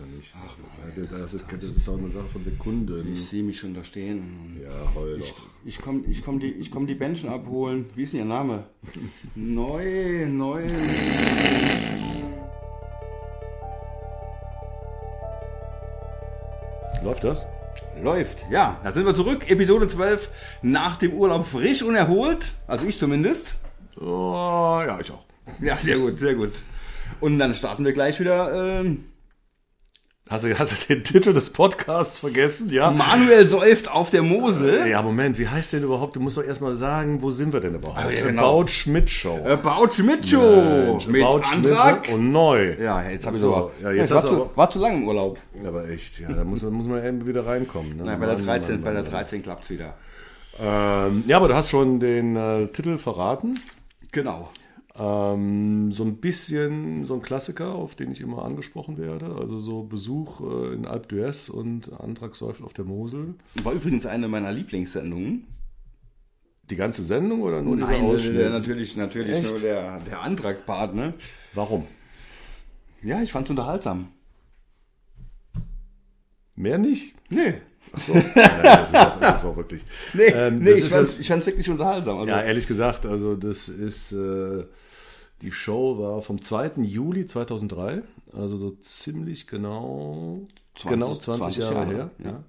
noch nicht. Ach, Mann, das, ist, das ist doch eine Sache von Sekunden. Ich sehe mich schon da stehen. Ja, heul Ich, doch. ich komme ich komm die, ich komm die Menschen abholen. Wie ist denn Ihr Name? neu, neu. Läuft das? Läuft, ja. Da sind wir zurück. Episode 12. Nach dem Urlaub frisch und erholt. Also ich zumindest. Oh, ja, ich auch. Ja, sehr gut, sehr gut. Und dann starten wir gleich wieder. Ähm, Hast du, hast du den Titel des Podcasts vergessen? Ja. Manuel säuft auf der Mosel. Ja, Moment, wie heißt denn überhaupt? Du musst doch erstmal sagen, wo sind wir denn überhaupt? Ah, ja, genau. About Schmidt Show. About Schmidt Show. Mensch, Mit About Schmidt Antrag. und neu. Ja, jetzt habe ich So, ja, jetzt war, zu, war zu lang im Urlaub. Aber echt, ja, da muss, man- muss man eben wieder reinkommen. Ne? Nein, bei der Mann, 13, Mann, bei der Mann, 13 klappt's wieder. Mann. Ähm, ja, aber du hast schon den äh, Titel verraten. Genau. Ähm, so ein bisschen so ein Klassiker, auf den ich immer angesprochen werde. Also so Besuch äh, in Alp d'Huez und Antrag säuft auf der Mosel. War übrigens eine meiner Lieblingssendungen. Die ganze Sendung oder nur dieser Nein, Ausschnitt? der, natürlich, natürlich Echt? nur der, der Antragpart, ne? Warum? Ja, ich fand's unterhaltsam. Mehr nicht? Nee. Achso, nein, das, ist auch, das ist auch wirklich. Nee, Ähm, nee das ich, fand's, ich fand's wirklich unterhaltsam. Also, Ja, ehrlich gesagt, also das ist, äh, die Show war vom 2. Juli 2003, also so ziemlich genau, 20 genau 20, 20 Jahre, Jahre, her. ja. Ja.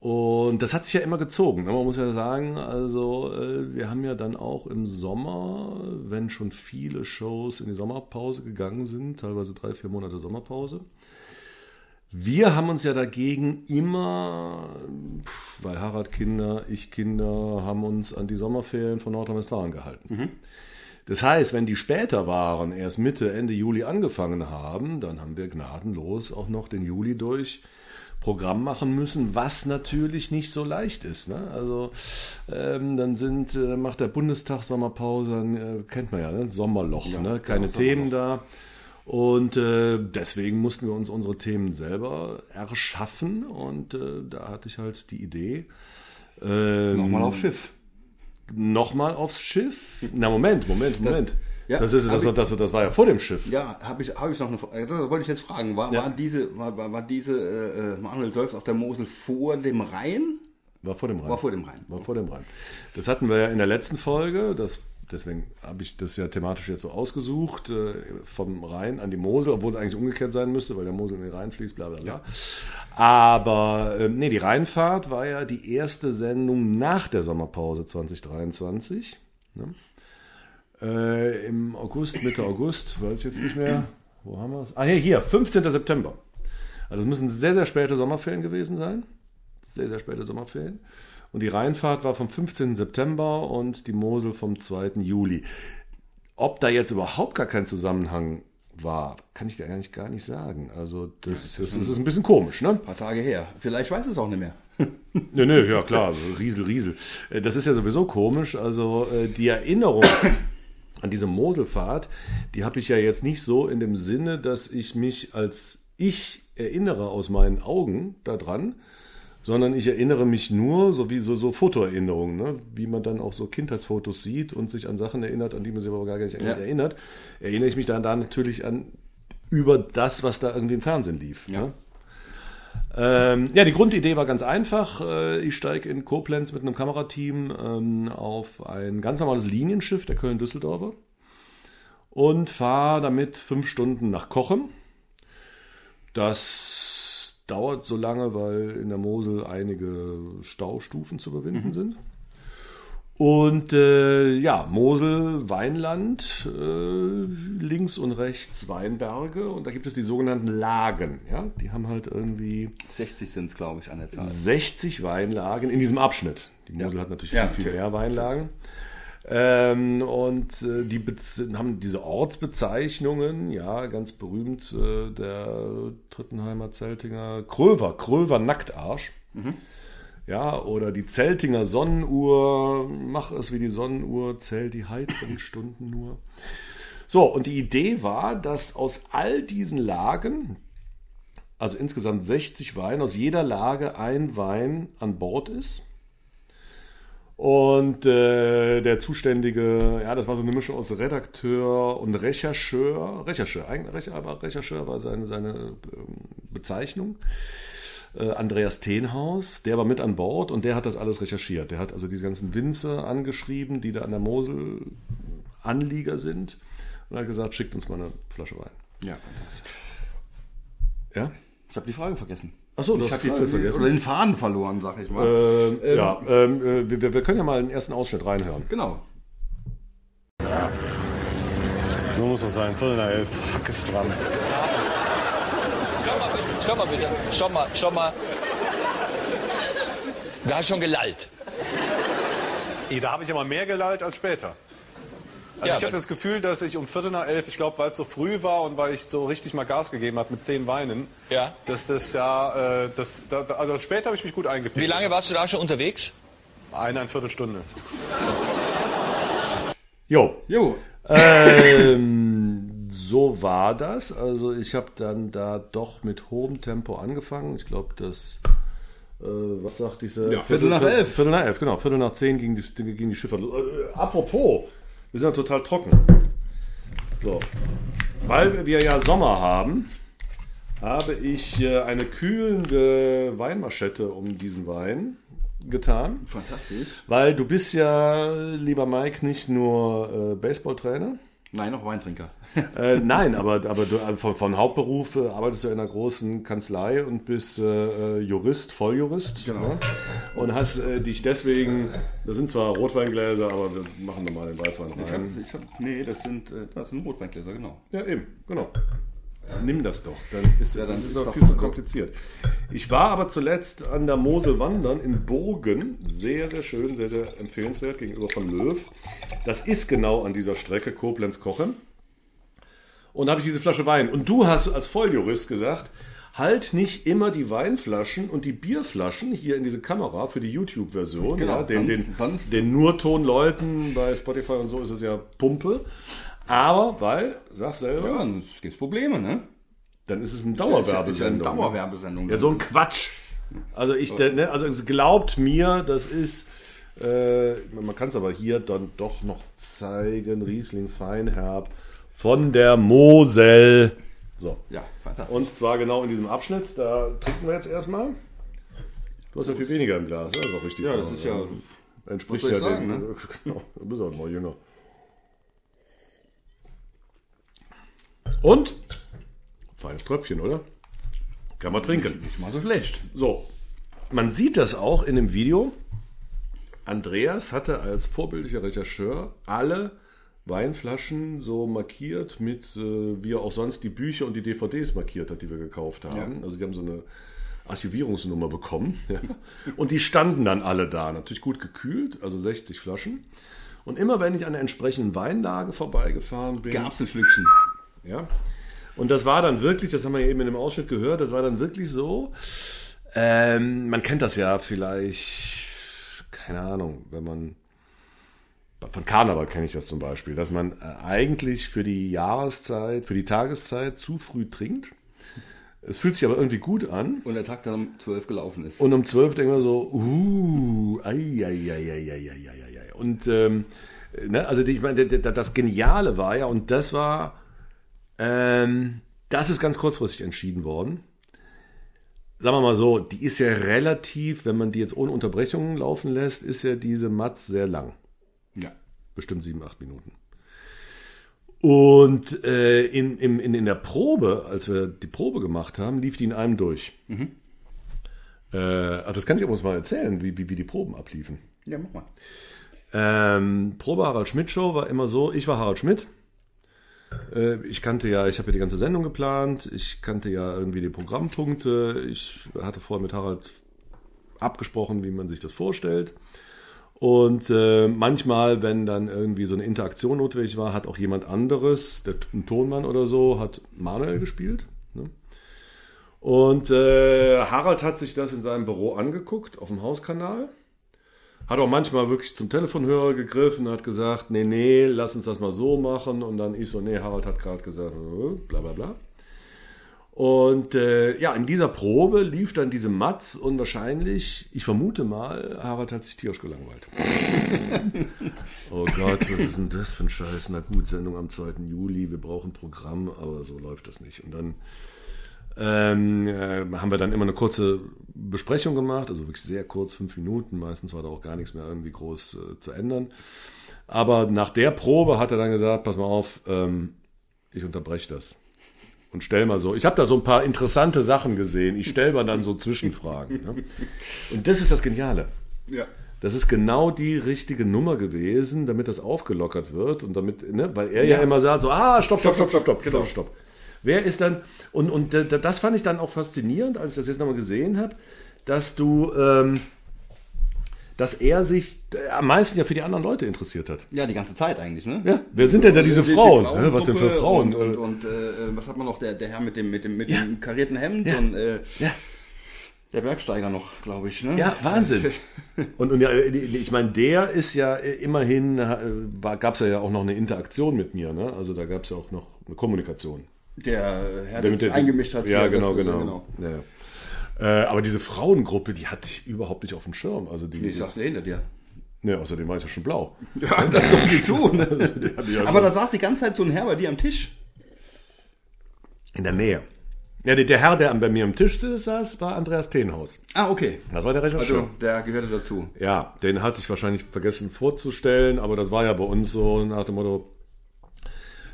Und das hat sich ja immer gezogen. ne? Man muss ja sagen, also äh, wir haben ja dann auch im Sommer, wenn schon viele Shows in die Sommerpause gegangen sind, teilweise drei, vier Monate Sommerpause, wir haben uns ja dagegen immer, weil Harald Kinder, ich Kinder, haben uns an die Sommerferien von Nordrhein-Westfalen gehalten. Das heißt, wenn die später waren, erst Mitte, Ende Juli angefangen haben, dann haben wir gnadenlos auch noch den Juli durch Programm machen müssen, was natürlich nicht so leicht ist. Ne? Also ähm, dann sind, äh, macht der Bundestag Sommerpause, dann, äh, kennt man ja, ne? Sommerloch, ne? keine genau, Themen da. Und äh, deswegen mussten wir uns unsere Themen selber erschaffen und äh, da hatte ich halt die Idee. Ähm, Nochmal auf Schiff. Nochmal aufs Schiff? Na Moment, Moment, Moment. ja, das, ist, das, hab das, das, war ja vor dem Schiff. Ja, habe ich, hab ich noch eine Frage. Das wollte ich jetzt fragen. War, Ja. war diese, war, war, war diese äh, äh, Manuel säuft auf der Mosel vor dem Rhein? War vor dem Rhein. War vor dem Rhein. War vor dem Rhein. Das hatten wir ja in der letzten Folge. Das, deswegen habe ich das ja thematisch jetzt so ausgesucht. Äh, vom Rhein an die Mosel, obwohl es eigentlich umgekehrt sein müsste, weil der Mosel in den Rhein fließt, bla bla bla. Aber ähm, nee, die Rheinfahrt war ja die erste Sendung nach der Sommerpause 2023. Ne? Äh, Im August, Mitte August, weiß ich jetzt nicht mehr. Wo haben wir es? Ah, hier, hier, 15. September. Also es müssen sehr, sehr späte Sommerferien gewesen sein. Sehr, sehr späte Sommerferien. Und die Rheinfahrt war vom 15. September und die Mosel vom 2. Juli. Ob da jetzt überhaupt gar kein Zusammenhang war, kann ich dir eigentlich gar nicht sagen. Also das, das, das ist ein bisschen komisch, ne? Ein paar Tage her. Vielleicht weiß es auch nicht mehr. Nö, nö, ja klar, also Riesel, Riesel. Äh, Das ist ja sowieso komisch. Also äh, die Erinnerung an diese Moselfahrt, die habe ich ja jetzt nicht so in dem Sinne, dass ich mich als ich erinnere aus meinen Augen daran, sondern ich erinnere mich nur, so wie so, so Fotoerinnerungen, ne? wie man dann auch so Kindheitsfotos sieht und sich an Sachen erinnert, an die man sich aber gar nicht Ja. erinnert, erinnere ich mich dann da natürlich an über das, was da irgendwie im Fernsehen lief. Ja. Ne? Ähm, ja, die Grundidee war ganz einfach. Äh, Ich steige in Koblenz mit einem Kamerateam ähm, auf ein ganz normales Linienschiff der Köln-Düsseldorfer und fahre damit fünf Stunden nach Kochen. Das dauert so lange, weil in der Mosel einige Staustufen zu überwinden sind. Und äh, ja, Mosel, Weinland, äh, links und rechts Weinberge und da gibt es die sogenannten Lagen. Ja, die haben halt irgendwie 60 sind es, glaube ich, an der Zahl. 60 Weinlagen in diesem Abschnitt. Die Mosel hat natürlich Ja, viel, viel natürlich. mehr Weinlagen. Ähm, und äh, die haben diese Ortsbezeichnungen, ja, ganz berühmt, äh, der Trittenheimer Zeltinger Kröver, Kröver Nacktarsch. Ja, oder die Zeltinger Sonnenuhr, mach es wie die Sonnenuhr, zähl die heiteren Stunden nur. So, und die Idee war, dass aus all diesen Lagen, also insgesamt 60 Weine, aus jeder Lage ein Wein an Bord ist. Und äh, der zuständige, ja, das war so eine Mischung aus Redakteur und Rechercheur. Rechercheur, eigentlich, aber Rechercheur war seine, seine ähm, Bezeichnung. Äh, Andreas Tenhaus, der war mit an Bord und der hat das alles recherchiert. Der hat also diese ganzen Winzer angeschrieben, die da an der Mosel Anlieger sind und hat gesagt, schickt uns mal eine Flasche Wein. Ja, Ja? ich habe die Frage vergessen. Achso, Ich habe die Frage vergessen. Oder den Faden verloren, sag ich mal. Ähm, ja, ähm, äh, wir, wir können ja mal einen ersten Ausschnitt reinhören. Genau. So muss das sein, Viertel nach elf, Hacke stramm. Stopp mal bitte, stopp mal bitte. Stopp mal. Da hast schon gelallt. Eh, Da habe ich aber mehr gelallt als später. Also Ja, ich hatte das Gefühl, dass ich um Viertel nach elf, ich glaube, weil es so früh war und weil ich so richtig mal Gas gegeben habe mit zehn Weinen, Ja. dass das da, äh, das, da, da- also später habe ich mich gut eingepickt. Wie lange warst du da schon unterwegs? Eine, eine Viertelstunde. Jo, Jo, ähm, so war das. Also ich habe dann da doch mit hohem Tempo angefangen. Ich glaube, das, äh, was sagt diese? Ja, Viertel nach elf. Viertel nach elf, genau. Viertel nach zehn ging die, ging die Schifffahrt. Äh, apropos, wir sind ja total trocken. So, weil wir ja Sommer haben, habe ich äh, eine kühlende Weinmaschette um diesen Wein getan. fantastisch. Weil du bist ja, lieber Mike, nicht nur äh, Baseballtrainer. Nein, noch Weintrinker. Äh, nein, aber, aber du, äh, von, von Hauptberuf äh, arbeitest du in einer großen Kanzlei und bist äh, äh, Jurist, Volljurist. Genau. ne? Und hast äh, dich deswegen, das sind zwar Rotweingläser, aber wir machen nochmal den Weißwein Ich rein. hab, ich hab, nee, das sind, das sind Rotweingläser, genau. Ja, eben, genau. Nimm das doch, dann ist Ja, das ist doch viel zu kompliziert. Ich war aber zuletzt an der Mosel wandern in Burgen. Sehr, sehr schön, sehr, sehr empfehlenswert gegenüber von Löw. Das ist genau an dieser Strecke Koblenz-Kochen. Und da habe ich diese Flasche Wein. Und du hast als Volljurist gesagt, halt nicht immer die Weinflaschen und die Bierflaschen hier in diese Kamera für die YouTube-Version. Genau, ja, den, sonst- den, sonst- den Nurton-Leuten bei Spotify und so ist es ja Pumpe. Aber, weil, sag selber, Ja, dann gibt Probleme, ne? dann ist es eine Ist ja eine Dauerwerbesendung. Dauerwerbesendung. Ja, so ein Quatsch. Also ich, ne, also es glaubt mir, das ist, äh, man kann es aber hier dann doch noch zeigen, Riesling Feinherb von der Mosel. So. Ja, fantastisch. Und zwar genau in diesem Abschnitt, da trinken wir jetzt erstmal. Du hast ja viel weniger im Glas, ne? das ist auch richtig. Ja, das so. ist ja- Entspricht ja sagen, dem, ne? Genau, du bist auch mal jünger. Und? Feines Tröpfchen, oder? Kann man trinken. Nicht mal so schlecht. So, man sieht das auch in dem Video. Andreas hatte als vorbildlicher Rechercheur alle Weinflaschen so markiert mit, äh, wie er auch sonst die Bücher und die DVDs markiert hat, die wir gekauft haben. Also die haben so eine Archivierungsnummer bekommen. Ja. Und die standen dann alle da, natürlich gut gekühlt, also 60 Flaschen. Und immer wenn ich an der entsprechenden Weinlage vorbeigefahren bin, Gab's ein Schlückchen. Ja? Und das war dann wirklich, das haben wir eben in dem Ausschnitt gehört, das war dann wirklich so. Ähm, man kennt das ja vielleicht, keine Ahnung, wenn man. Von Karneval kenne ich das zum Beispiel, dass man äh, eigentlich für die Jahreszeit, für die Tageszeit zu früh trinkt. Es fühlt sich aber irgendwie gut an. Und der Tag dann um 12 gelaufen ist. Und um 12 denkt man so, uh, ai. Und ähm, ne, also ich meine, das Geniale war ja, und das war ähm, das ist ganz kurzfristig entschieden worden. Sagen wir mal so, die ist ja relativ, wenn man die jetzt ohne Unterbrechungen laufen lässt, ist ja diese Matz sehr lang. Ja. Bestimmt sieben, acht Minuten. Und äh, in, in, in, in der Probe, als wir die Probe gemacht haben, lief die in einem durch. Äh, ach, das kann ich uns mal erzählen, wie, wie, wie die Proben abliefen. Ja, mach mal. Ähm, Probe Harald Schmidt Show war immer so, ich war Harald Schmidt. Äh, ich kannte ja, ich habe ja die ganze Sendung geplant, ich kannte ja irgendwie die Programmpunkte, ich hatte vorher mit Harald abgesprochen, wie man sich das vorstellt. Und äh, manchmal, wenn dann irgendwie so eine Interaktion notwendig war, hat auch jemand anderes, der ein Tonmann oder so, hat Manuel gespielt. Ne? Und äh, Harald hat sich das in seinem Büro angeguckt, auf dem Hauskanal. Hat auch manchmal wirklich zum Telefonhörer gegriffen und hat gesagt, nee, nee, lass uns das mal so machen. Und dann ich so, nee, Harald hat gerade gesagt, äh, bla bla bla. Und äh, ja, in dieser Probe lief dann diese Matz und wahrscheinlich, ich vermute mal, Harald hat sich tierisch gelangweilt. oh Gott, was ist denn das für ein Scheiß? Na gut, Sendung am 2. Juli, wir brauchen Programm, aber so läuft das nicht. Und dann ähm, äh, haben wir dann immer eine kurze Besprechung gemacht, also wirklich sehr kurz, fünf Minuten. Meistens war da auch gar nichts mehr irgendwie groß äh, zu ändern. Aber nach der Probe hat er dann gesagt, pass mal auf, ähm, ich unterbreche das. Und stell mal so, ich habe da so ein paar interessante Sachen gesehen. Ich stelle mal dann so Zwischenfragen. Ne? Und das ist das Geniale. Ja. Das ist genau die richtige Nummer gewesen, damit das aufgelockert wird und damit, ne, weil er ja, Ja. immer sagt so, ah, stopp, stopp, stopp, stopp, stopp, Genau. stopp, stopp. Wer ist dann, und, und das fand ich dann auch faszinierend, als ich das jetzt nochmal gesehen habe, dass du, ähm, dass er sich äh, am meisten ja für die anderen Leute interessiert hat. Ja, die ganze Zeit eigentlich, ne? Ja, wer sind denn da diese Die- die Frauen? Was denn für Frauen? Und, und, Äh, und äh, was hat man noch? Der, der Herr mit dem, mit dem, mit Ja. dem karierten Hemd Ja. und äh, ja. der Bergsteiger noch, glaube ich, ne? Ja, Wahnsinn. Und, und ja, ich meine, der ist ja äh, immerhin, gab es ja auch noch eine Interaktion mit mir, ne? Also da gab es ja auch noch eine Kommunikation. Der Herr, der sich eingemischt hat. Ja, genau, das, genau. Ja, ja. Äh, aber diese Frauengruppe, die hatte ich überhaupt nicht auf dem Schirm. Also die, Ich sag's hinter dir. ne, außerdem war ich ja schon blau. Ja, das kommt nicht zu. Ne? ja Aber da saß die ganze Zeit so ein Herr bei dir am Tisch. In der Nähe. Ja, der, der Herr, der bei mir am Tisch saß, war Andreas Tenhaus. Ah, okay. Das war der Rechercheur. Also, der gehörte dazu. Ja, den hatte ich wahrscheinlich vergessen vorzustellen, aber das war ja bei uns so nach dem Motto,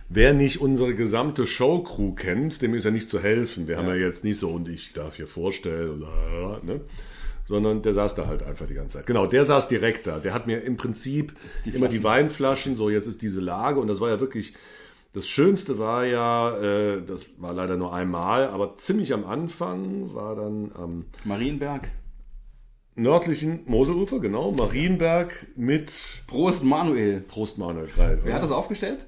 wer nicht unsere gesamte Showcrew kennt, dem ist ja nicht zu helfen. Wir haben ja jetzt nicht so, und ich darf hier vorstellen, oder, ne? sondern der saß da halt einfach die ganze Zeit. Genau, der saß direkt da. Der hat mir im Prinzip immer die Weinflaschen, so jetzt ist diese Lage und das war ja wirklich, das Schönste war ja, äh, das war leider nur einmal, aber ziemlich am Anfang war dann am Marienberg. nördlichen Moselufer, genau, Marienberg mit Prost, Manuel. Prost Manuel Kreil. Wer hat das aufgestellt?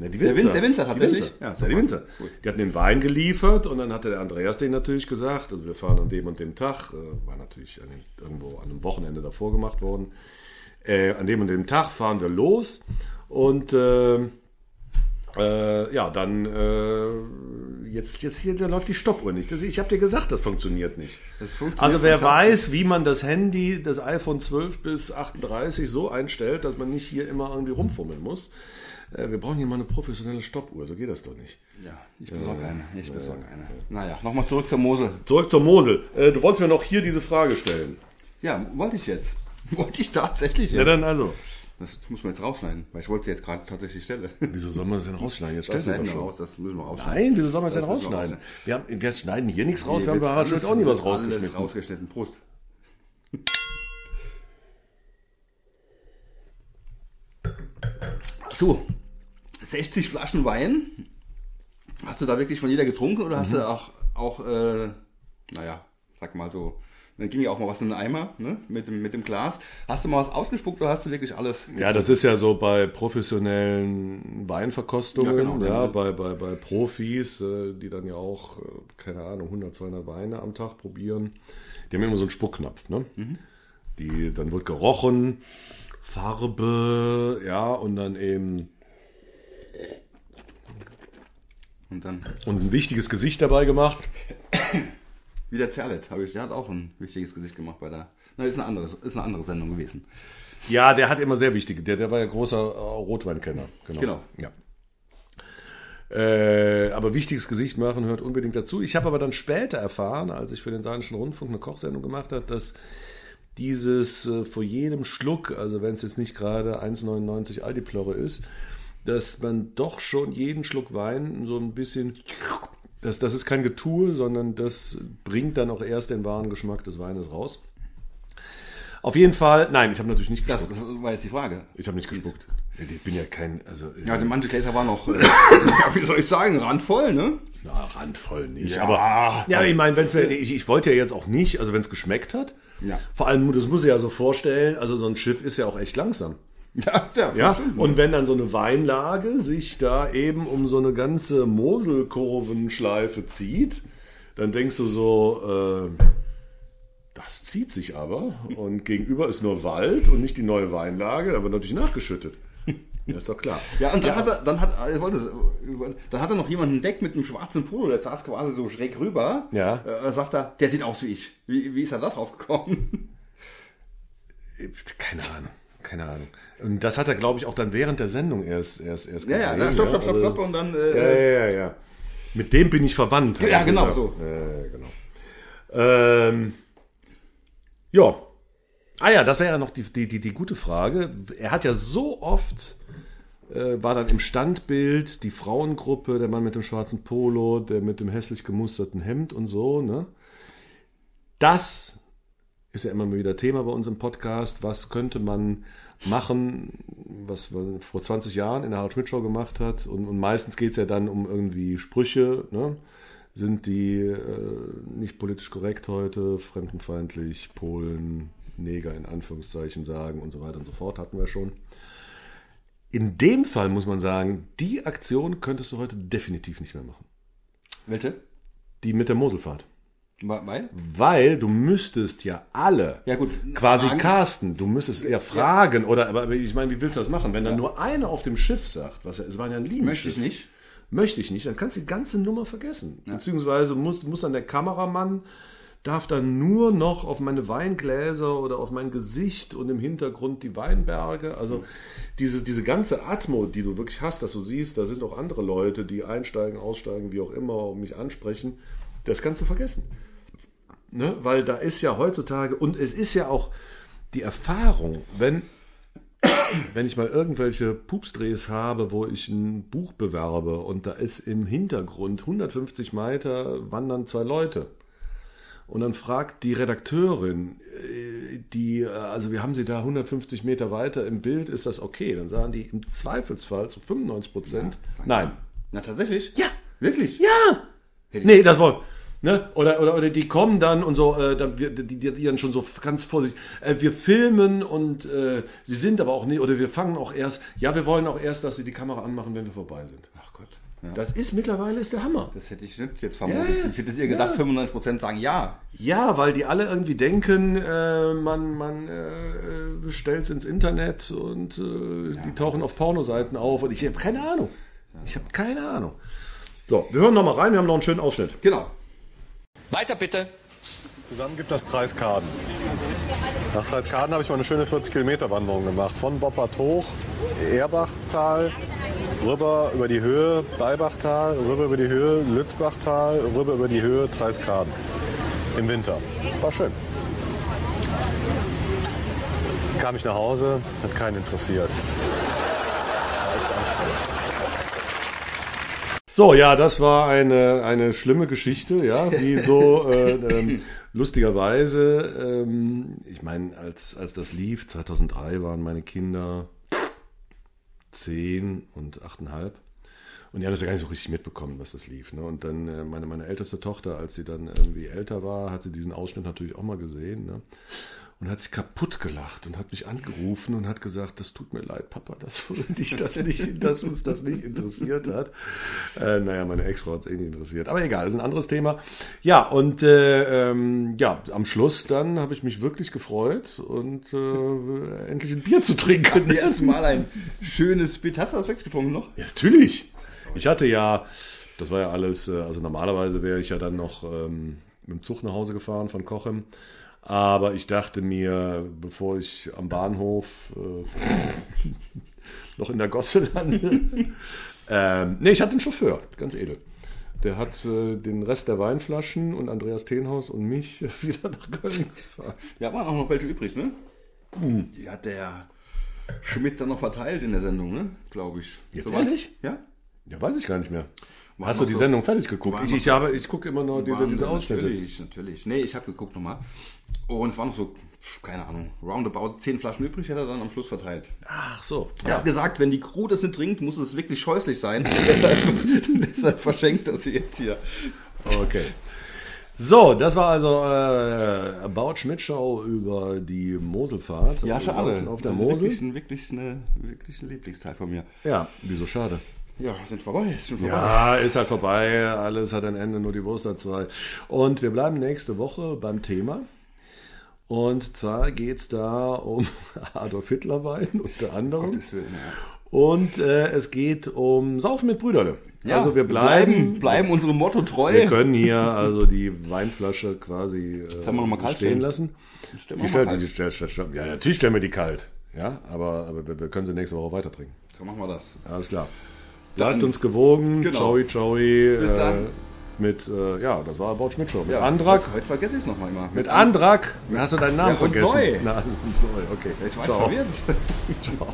Ne, die Der Winzer. Win- der Winzer tatsächlich? Die Winzer. Ja, Ja, die Winzer. Die hatten den Wein geliefert und dann hatte der Andreas den natürlich gesagt, also wir fahren an dem und dem Tag, äh, war natürlich an dem, irgendwo an einem Wochenende davor gemacht worden, äh, an dem und dem Tag fahren wir los und äh, äh, ja, dann äh, jetzt, jetzt hier da läuft die Stoppuhr nicht. Das, ich habe dir gesagt, das funktioniert nicht. Das funktioniert also wer weiß, wie man das Handy, das iPhone 12 bis 38 so einstellt, dass man nicht hier immer irgendwie rumfummeln muss. Äh, wir brauchen hier mal eine professionelle Stoppuhr, so geht das doch nicht. Ja, ich besorge eine. Ich besorge eine. Naja, nochmal zurück zur Mosel. Zurück zur Mosel. Äh, du wolltest mir noch hier diese Frage stellen. Ja, wollte ich jetzt. Wollte ich tatsächlich jetzt. Ja, dann also. Das muss man jetzt rausschneiden, weil ich wollte sie jetzt gerade tatsächlich stellen. Wieso soll man das denn rausschneiden? Jetzt Das schneiden wir schon. raus, das müssen wir rausschneiden. Nein, wieso soll man das denn Das rausschneiden? Wir, haben, wir schneiden hier nichts raus, wir haben bei Harald auch nie was rausgeschnitten. rausgeschnitten. Prost. So, 60 Flaschen Wein. Hast du da wirklich von jeder getrunken oder Mhm. hast du auch, auch äh, naja, sag mal so, dann ging ja auch mal was in den Eimer ne? mit, dem, mit dem Glas. Hast du mal was ausgespuckt oder hast du wirklich alles? Ja, das ist ja so bei professionellen Weinverkostungen, Ja, ja, genau, ja. bei, bei, bei Profis, äh, die dann ja auch, äh, keine Ahnung, 100, 200 Weine am Tag probieren. Die haben immer so einen Spuckknopf, ne? Mhm. Die, dann wird gerochen, Farbe, ja, und dann eben Und dann und ein wichtiges Gesicht dabei gemacht. wie der Zerlet, habe ich, der hat auch ein wichtiges Gesicht gemacht bei der. Na, ist eine andere, ist eine andere Sendung gewesen. Ja, der hat immer sehr wichtige, der, der war ja großer äh, Rotweinkenner. Genau. Genau. Ja. Äh, aber wichtiges Gesicht machen hört unbedingt dazu. Ich habe aber dann später erfahren, als ich für den Saarländischen Rundfunk eine Kochsendung gemacht habe, dass dieses äh, vor jedem Schluck, also wenn es jetzt nicht gerade 1,99 Aldi-Plörre ist, dass man doch schon jeden Schluck Wein so ein bisschen, das, das ist kein Getue, sondern das bringt dann auch erst den wahren Geschmack des Weines raus. Auf jeden Fall, nein, ich habe natürlich nicht Das, gespuckt. das war jetzt die Frage. Ich habe nicht gespuckt. Ich bin ja kein, also Ja, die manche Gläser waren noch, äh, ja, wie soll ich sagen, randvoll, ne? na, randvoll nicht. Ja. aber ja, ich meine, wenn's mir, ich, ich wollte ja jetzt auch nicht, also wenn es geschmeckt hat. Ja. Vor allem, das muss ich ja so vorstellen. Also so ein Schiff ist ja auch echt langsam. Ja, ja, Ja, und wenn dann so eine Weinlage sich da eben um so eine ganze Moselkurvenschleife zieht, dann denkst du so, äh, das zieht sich aber und gegenüber ist nur Wald und nicht die neue Weinlage, da wird natürlich nachgeschüttet. Ja, ist doch klar. Ja, und dann hat er, dann hat, ich wollte, dann hat er noch jemanden entdeckt mit einem schwarzen Polo, der saß quasi so schräg rüber. Ja. Äh, sagt er, der sieht aus wie ich. Wie, wie ist er da drauf gekommen? Keine Ahnung, keine Ahnung. Und das hat er, glaube ich, auch dann während der Sendung erst, erst, erst Ja, ja, gesehen. ja, stopp, stopp, stopp, Also- stopp und dann, Ja, äh, ja, ja, ja. Mit dem bin ich verwandt. Ja, er genau gesagt. so. Äh, genau. Ähm, ja. Ah ja, das wäre ja noch die, die, die, die gute Frage. Er hat ja so oft, äh, war dann im Standbild die Frauengruppe, der Mann mit dem schwarzen Polo, der mit dem hässlich gemusterten Hemd und so, ne? Das ist ja immer wieder Thema bei uns im Podcast. Was könnte man machen, was man vor 20 Jahren in der Harald Schmidt Show gemacht hat? Und, und meistens geht es ja dann um irgendwie Sprüche. Ne? Sind die äh, nicht politisch korrekt heute, fremdenfeindlich, Polen, Neger in Anführungszeichen sagen und so weiter und so fort, hatten wir schon. In dem Fall muss man sagen, die Aktion könntest du heute definitiv nicht mehr machen. Welche? Die mit der Moselfahrt. Weil? Weil du müsstest ja alle Ja, gut. quasi Fragen- casten. Du müsstest eher fragen oder aber ich meine, wie willst du das machen? Wenn dann nur einer auf dem Schiff sagt, was ja, es waren ja ein Möchte ich nicht. Möchte ich nicht, dann kannst du die ganze Nummer vergessen. Beziehungsweise muss, muss dann der Kameramann darf dann nur noch auf meine Weingläser oder auf mein Gesicht und im Hintergrund die Weinberge. Also dieses, diese ganze Atmo, die du wirklich hast, dass du siehst, da sind auch andere Leute, die einsteigen, aussteigen, wie auch immer, und mich ansprechen. Das kannst du vergessen. Ne? Weil da ist ja heutzutage, und es ist ja auch die Erfahrung, wenn, wenn ich mal irgendwelche Pupsdrehs habe, wo ich ein Buch bewerbe und da ist im Hintergrund 150 Meter wandern zwei Leute. Und dann fragt die Redakteurin, äh, die, äh, also wir haben sie da 150 Meter weiter im Bild, ist das okay? Dann sagen die im Zweifelsfall zu 95 Prozent, nein. Na, tatsächlich? Ja. Wirklich? Ja! Nee, das wollen. Ne? Oder, oder, oder die kommen dann und so, äh, dann, wir- die, die, die dann schon so ganz vorsichtig, äh, wir filmen und äh, sie sind aber auch nicht, oder wir fangen auch erst, ja, wir wollen auch erst, dass sie die Kamera anmachen, wenn wir vorbei sind. Ach Gott. Ja. Das ist mittlerweile ist der Hammer. Das hätte ich nicht jetzt vermutet. Ja, ja. Ich hätte es ihr gedacht, Ja. 95% sagen ja. Ja, weil die alle irgendwie denken, äh, man, man äh, stellt es ins Internet und äh, die tauchen auf Pornoseiten auf und ich habe keine Ahnung. Ich habe keine Ahnung. So, wir hören noch mal rein, wir haben noch einen schönen Ausschnitt. Genau. Weiter bitte. Zusammen gibt das Dreiskaden. Nach Dreiskaden habe ich mal eine schöne 40 Kilometer Wanderung gemacht. Von Boppard hoch, Erbachtal, rüber über die Höhe, Beibachtal, rüber über die Höhe, Lützbachtal, rüber über die Höhe, Dreiskaden. Im Winter. War schön. Kam ich nach Hause, hat keinen interessiert. War echt anstrengend. So, ja, das war eine, eine schlimme Geschichte, ja, wie so äh, ähm, lustigerweise, ähm, ich meine, als, als das lief, 2003 waren meine Kinder 10 und 8,5 und die haben das ja gar nicht so richtig mitbekommen, was das lief. Ne? Und dann äh, meine, meine älteste Tochter, als sie dann irgendwie älter war, hat sie diesen Ausschnitt natürlich auch mal gesehen. Ne? Und hat sich kaputt gelacht und hat mich angerufen und hat gesagt, das tut mir leid, Papa, dass, dich das nicht, dass uns das nicht interessiert hat. Äh, naja, meine Ex-Frau hat es eh nicht interessiert. Aber egal, das ist ein anderes Thema. Ja, und äh, ähm, ja, am Schluss dann habe ich mich wirklich gefreut und äh, endlich ein Bier zu trinken. Ja, zumal ein schönes Bild. Hast du das weggetrunken noch? Ja, natürlich. Ich hatte ja, das war ja alles, äh, also normalerweise wäre ich ja dann noch ähm, mit dem Zug nach Hause gefahren von Kochem. Aber ich dachte mir, bevor ich am Bahnhof äh, noch in der Gosse lande. ähm, nee, ich hatte einen Chauffeur, ganz edel. Der hat äh, den Rest der Weinflaschen und Andreas Tenhaus und mich wieder nach Köln gefahren. Ja, waren auch noch welche übrig, ne? Die hat der Schmidt dann noch verteilt in der Sendung, ne? Glaube ich. Jetzt was? ehrlich? Ja? Ja, weiß ich gar nicht mehr. War Hast du die so- Sendung fertig geguckt? Ich, ich, habe, ich gucke immer nur diese, diese Ausschnitte. Natürlich, natürlich. Nee, ich habe geguckt nochmal. Und es waren noch so, keine Ahnung, roundabout 10 Flaschen übrig, hat er dann am Schluss verteilt. Ach so. Er hat gesagt, wenn die Crew das nicht trinkt, muss es wirklich scheußlich sein. deshalb, deshalb verschenkt er sie jetzt hier. Okay. So, das war also äh, About Schmidt-Show über die Moselfahrt. Ja, Also schade. Auf der Also Mosel. Wirklich, ein, wirklich, eine, wirklich ein Lieblingsteil von mir. Ja, wieso schade? Ja, sind vorbei. Sind vorbei. Ja, ist halt vorbei. Alles hat ein Ende, nur die Wurst hat zwei. Und wir bleiben nächste Woche beim Thema. Und zwar geht's da um Adolf Hitler Wein unter anderem. Gottes Willen, ja. Und äh, es geht um Saufen mit Brüderle. Ja, also wir bleiben, bleiben, bleiben unserem Motto treu. Wir können hier also die Weinflasche quasi äh, Sollen wir noch mal kalt stehen stellen? lassen. stellen Die stellen, die kalt. stell, stell, stell, ja, natürlich stellen wir die kalt. Ja, aber, aber wir, wir können sie nächste Woche weiter trinken. So machen wir das. Alles klar. Bleibt uns gewogen. Genau. Ciao, ciao. Bis dann. Mit, äh, ja, das war About Schmidt Show. Mit Ja, Andrak. Heute, heute vergesse ich es nochmal immer. Mit Andrak. Hast du deinen Namen Ja, vergessen? neu. Na, neu. Okay. Jetzt war ich Ciao. verwirrt. Ciao.